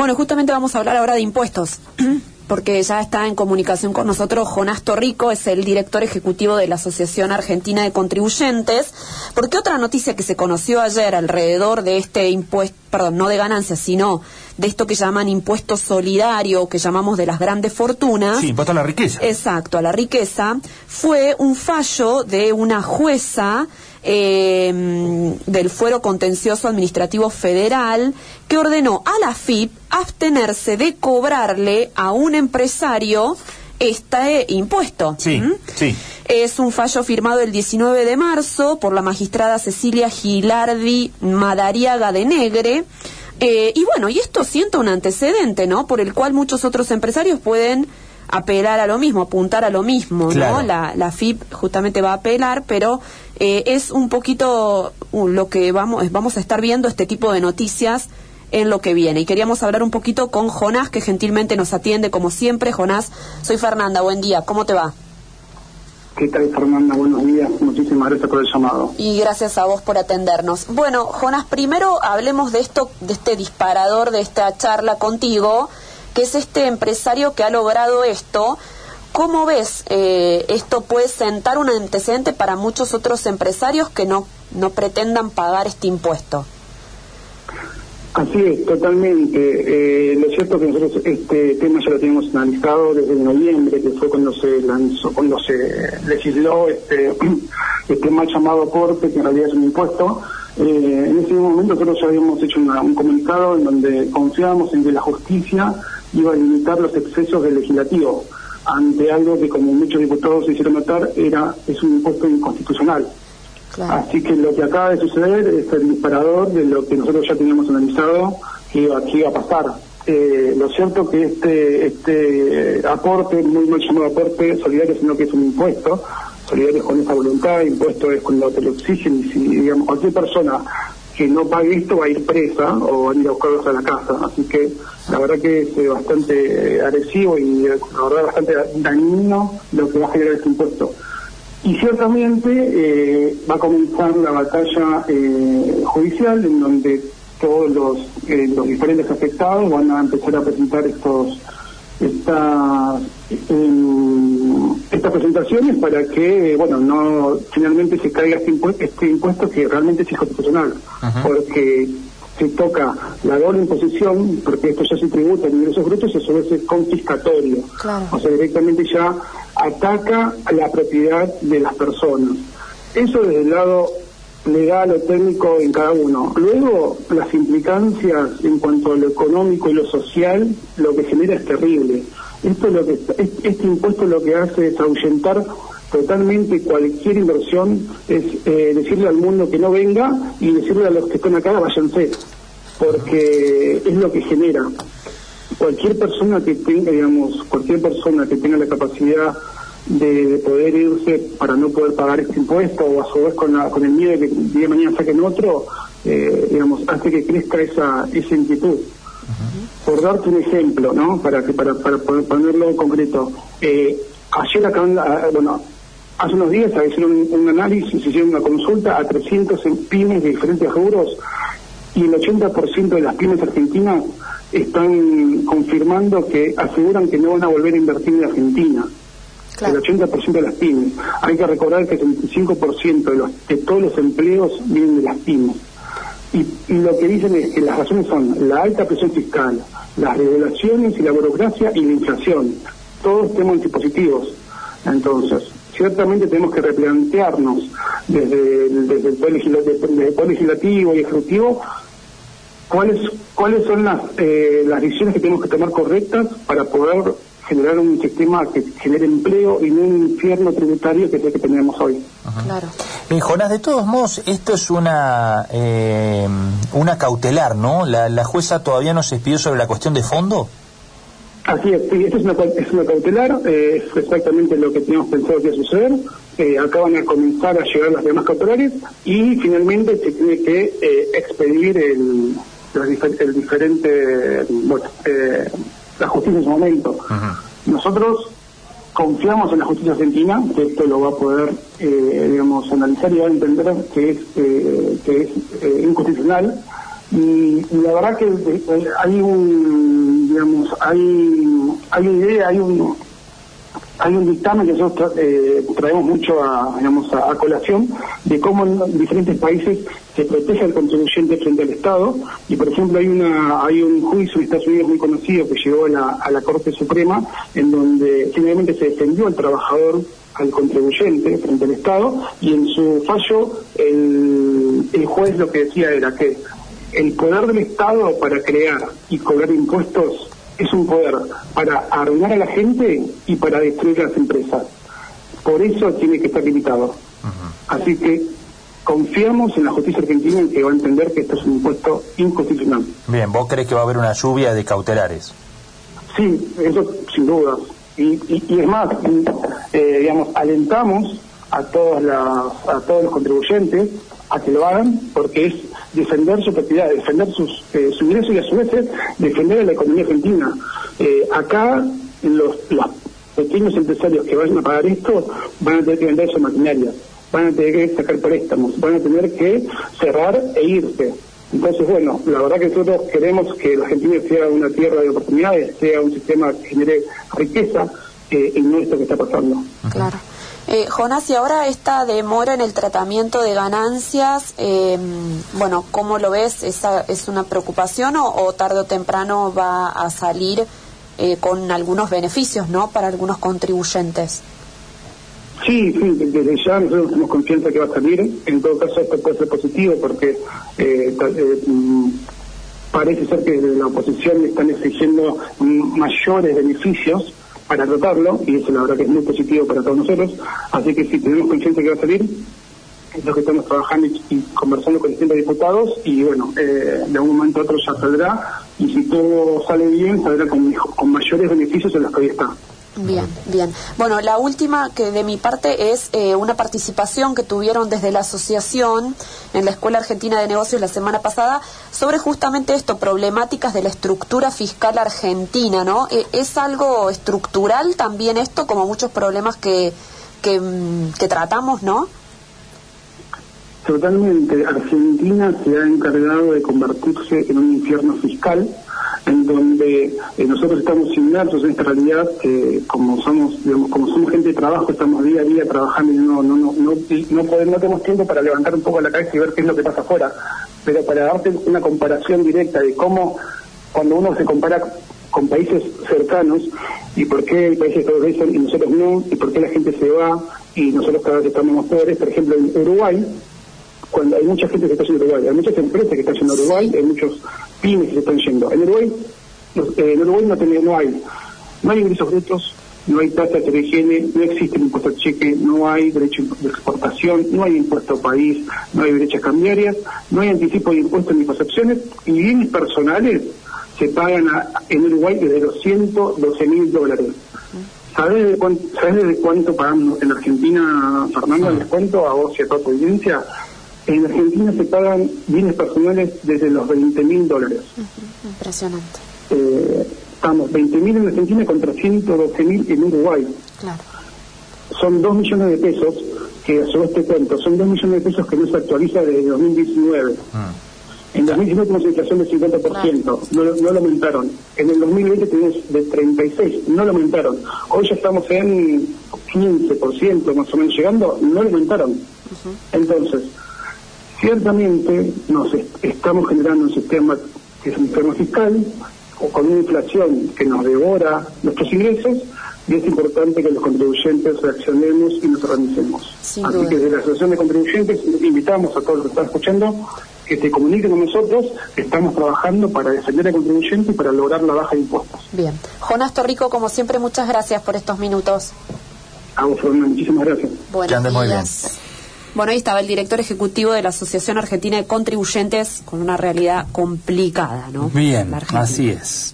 Bueno, justamente vamos a hablar ahora de impuestos. porque ya está en comunicación con nosotros Jonás Torrico, es el director ejecutivo de la Asociación Argentina de Contribuyentes, porque otra noticia que se conoció ayer alrededor de este impuesto, perdón, no de ganancias, sino de esto que llaman impuesto solidario, que llamamos de las grandes fortunas. Sí, impuesto a la riqueza. Exacto, a la riqueza, fue un fallo de una jueza eh, del Fuero Contencioso Administrativo Federal que ordenó a la FIP abstenerse de cobrarle a un empresario este impuesto. Sí, sí. Es un fallo firmado el 19 de marzo por la magistrada Cecilia Gilardi Madariaga de Negre. Eh, y bueno, y esto sienta un antecedente, ¿no? Por el cual muchos otros empresarios pueden apelar a lo mismo, apuntar a lo mismo, ¿no? La, la FIP justamente va a apelar, pero eh, es un poquito uh, lo que vamos, vamos a estar viendo este tipo de noticias en lo que viene. Y queríamos hablar un poquito con Jonás, que gentilmente nos atiende como siempre. Jonás, soy Fernanda, buen día, ¿cómo te va? ¿Qué tal, Fernanda? Buenos días. Muchísimas gracias por el llamado. Y gracias a vos por atendernos. Bueno, Jonás, primero hablemos de esto, de este disparador de esta charla contigo, que es este empresario que ha logrado esto. ¿Cómo ves eh, esto puede sentar un antecedente para muchos otros empresarios que no, no pretendan pagar este impuesto? Así es, totalmente. Eh, lo cierto es que nosotros este tema ya lo tenemos analizado desde noviembre, que fue cuando se lanzó, cuando se legisló este, este mal llamado corte, que en realidad es un impuesto. Eh, en ese momento nosotros ya habíamos hecho un comunicado en donde confiábamos en que la justicia iba a limitar los excesos del legislativo ante algo que como muchos diputados se hicieron notar era es un impuesto inconstitucional. Así que lo que acaba de suceder es el disparador de lo que nosotros ya teníamos analizado que iba, que iba a pasar. Eh, lo cierto que este este aporte, muy mal llamado aporte solidario, sino que es un impuesto, solidario con esa voluntad, impuesto es cuando te lo exigen y si digamos cualquier persona que no pague esto va a ir presa o va a ir a buscarlos a la casa. Así que la verdad que es eh, bastante eh, agresivo y la verdad bastante dañino lo que va a generar este impuesto. Y ciertamente eh, va a comenzar la batalla judicial en donde todos los, los diferentes afectados van a empezar a presentar estos estas estas presentaciones para que bueno no finalmente se caiga este impuesto, este impuesto que realmente es inconstitucional. Porque se toca la doble imposición porque esto ya se tributa en ingresos brutos y eso es confiscatorio. O sea directamente ya ataca a la propiedad de las personas. Eso desde el lado legal o técnico en cada uno. Luego, las implicancias en cuanto a lo económico y lo social, lo que genera es terrible. Esto lo que este impuesto lo que hace es ahuyentar totalmente cualquier inversión, es eh, decirle al mundo que no venga y decirle a los que están acá váyanse, porque es lo que genera. Cualquier persona que tenga, digamos, cualquier persona que tenga la capacidad de, poder irse para no poder pagar este impuesto o a su vez con, con el miedo de que día de mañana saquen otro, eh, digamos, hace que crezca esa, esa inquietud. Por darte un ejemplo, ¿no? Para que para, para ponerlo en concreto, eh, ayer acaban, ah, bueno, hace unos días hicieron un, análisis, se hicieron una consulta a 300 pymes de diferentes rubros y el 80% de las pymes argentinas están confirmando que aseguran que no van a volver a invertir en Argentina el 80% de las pymes. Hay que recordar que el 25% de, los, de todos los empleos vienen de las pymes. Y, lo que dicen es que las razones son la alta presión fiscal, las regulaciones y la burocracia y la inflación. Todos temas dispositivos. Entonces, ciertamente tenemos que replantearnos desde el, desde el, poder, legislativo, y ejecutivo cuáles cuáles son las, eh, las decisiones que tenemos que tomar correctas para poder generar un sistema que genere empleo y no un infierno tributario que es el que tenemos hoy. Claro. Eh, Jonás, de todos modos, esto es una eh, una cautelar, ¿no? La, jueza todavía no se expidió sobre la cuestión de fondo. Así es, sí, esto es una, es una cautelar, eh, es exactamente lo que teníamos pensado que iba a suceder. Eh, acaban de comenzar a llegar las demás cautelares y finalmente se tiene que expedir el, el, diferente, bueno, la justicia en su momento. Nosotros confiamos en la justicia argentina, que esto lo va a poder, eh, digamos, analizar y va a entender que es, eh, que es eh, inconstitucional. Y, la verdad que hay un hay, hay una idea, hay un hay un dictamen que nosotros eh, traemos mucho a, digamos, a, colación de cómo en diferentes países se protege al contribuyente frente al Estado. Y por ejemplo hay una hay un juicio en Estados Unidos muy conocido que llegó a la, a la Corte Suprema en donde finalmente se defendió al trabajador al contribuyente frente al Estado y en su fallo el, el juez lo que decía era que el poder del Estado para crear y cobrar impuestos es un poder para arruinar a la gente y para destruir las empresas. Por eso tiene que estar limitado. Así que confiamos en la justicia argentina en que va a entender que esto es un impuesto inconstitucional. Bien, ¿vos crees que va a haber una lluvia de cautelares? Sí, eso sin duda. Y, es más, eh, digamos, alentamos a, todas las, a todos los contribuyentes a que lo hagan porque es defender su propiedad, defender sus, eh, su ingreso y a su vez defender la economía argentina. Eh, acá los, los pequeños empresarios que vayan a pagar esto van a tener que vender su maquinaria, van a tener que sacar préstamos, van a tener que cerrar e irse. Entonces, bueno, la verdad que nosotros queremos que la Argentina sea una tierra de oportunidades, sea un sistema que genere riqueza eh, y no esto que está pasando. Claro. Eh, Jonás, y ahora esta demora en el tratamiento de ganancias, eh, bueno, ¿cómo lo ves? ¿Esa ¿Es una preocupación o, tarde o temprano va a salir eh, con algunos beneficios, ¿no? Para algunos contribuyentes. Sí, sí, desde ya nosotros tenemos confianza que va a salir. En todo caso, esto puede ser positivo porque eh, eh, mm, parece ser que la oposición están exigiendo mayores beneficios para tratarlo, y eso la verdad que es muy positivo para todos nosotros, así que si tenemos conciencia que va a salir, es lo que estamos trabajando y, conversando con distintos diputados, y bueno, eh, de un momento a otro ya saldrá, y si todo sale bien, saldrá con, con mayores beneficios en los que hoy está. Bien, bien. Bueno, la última que de mi parte es eh, una participación que tuvieron desde la asociación en la Escuela Argentina de Negocios la semana pasada sobre justamente esto, problemáticas de la estructura fiscal argentina, ¿no? Eh, ¿Es algo estructural también esto, como muchos problemas que, que, mm, que tratamos, no? Totalmente. Argentina se ha encargado de convertirse en un infierno fiscal en donde eh, nosotros estamos inmersos en esta realidad, como somos digamos, como somos gente de trabajo, estamos día a día trabajando y no no no no, no, podemos, no tenemos tiempo para levantar un poco la cabeza y ver qué es lo que pasa afuera. Pero para darte una comparación directa de cómo cuando uno se compara con países cercanos y por qué hay países progresan y nosotros no, y por qué la gente se va y nosotros cada vez estamos más pobres. Por ejemplo, en Uruguay, cuando hay mucha gente que está a Uruguay, hay muchas empresas que están a Uruguay, hay muchos pymes que se están yendo. En Uruguay, eh, en Uruguay no, tiene, no hay, no hay ingresos brutos, no hay tasa de higiene, no existe el impuesto al cheque, no hay derecho de exportación, no hay impuesto país, no hay derechas cambiarias, no hay anticipo de impuestos ni percepciones y bienes personales se pagan en Uruguay desde los 112 mil dólares. ¿Sabes de, cuánto, ¿Sabes de cuánto pagamos en Argentina, Fernando? Les cuento a vos y a toda tu audiencia. En Argentina se pagan bienes personales desde los 20 mil dólares. Impresionante. Eh, estamos 20 mil en Argentina contra 112 mil en Uruguay. Claro. Son 2 millones de pesos, que a su vez te cuento, son 2 millones de pesos que no se actualiza desde 2019. Ah. En 2019 tuvimos inflación del 50%, no, no lo aumentaron. En el 2020 tuvimos de 36, no lo aumentaron. Hoy ya estamos en 15% más o menos llegando, no lo aumentaron. Entonces, Ciertamente nos estamos generando un sistema que es un sistema fiscal o con una inflación que nos devora nuestros ingresos y es importante que los contribuyentes reaccionemos y nos organicemos. Así que desde la Asociación de Contribuyentes invitamos a todos los que están escuchando que se comuniquen con nosotros, estamos trabajando para defender al contribuyente y para lograr la baja de impuestos. Bien. Jonás Torrico, como siempre, muchas gracias por estos minutos. A vos, muchísimas gracias. Buenos muy bien. Bueno, ahí estaba el director ejecutivo de la Asociación Argentina de Contribuyentes con una realidad complicada, ¿no? Bien, así es.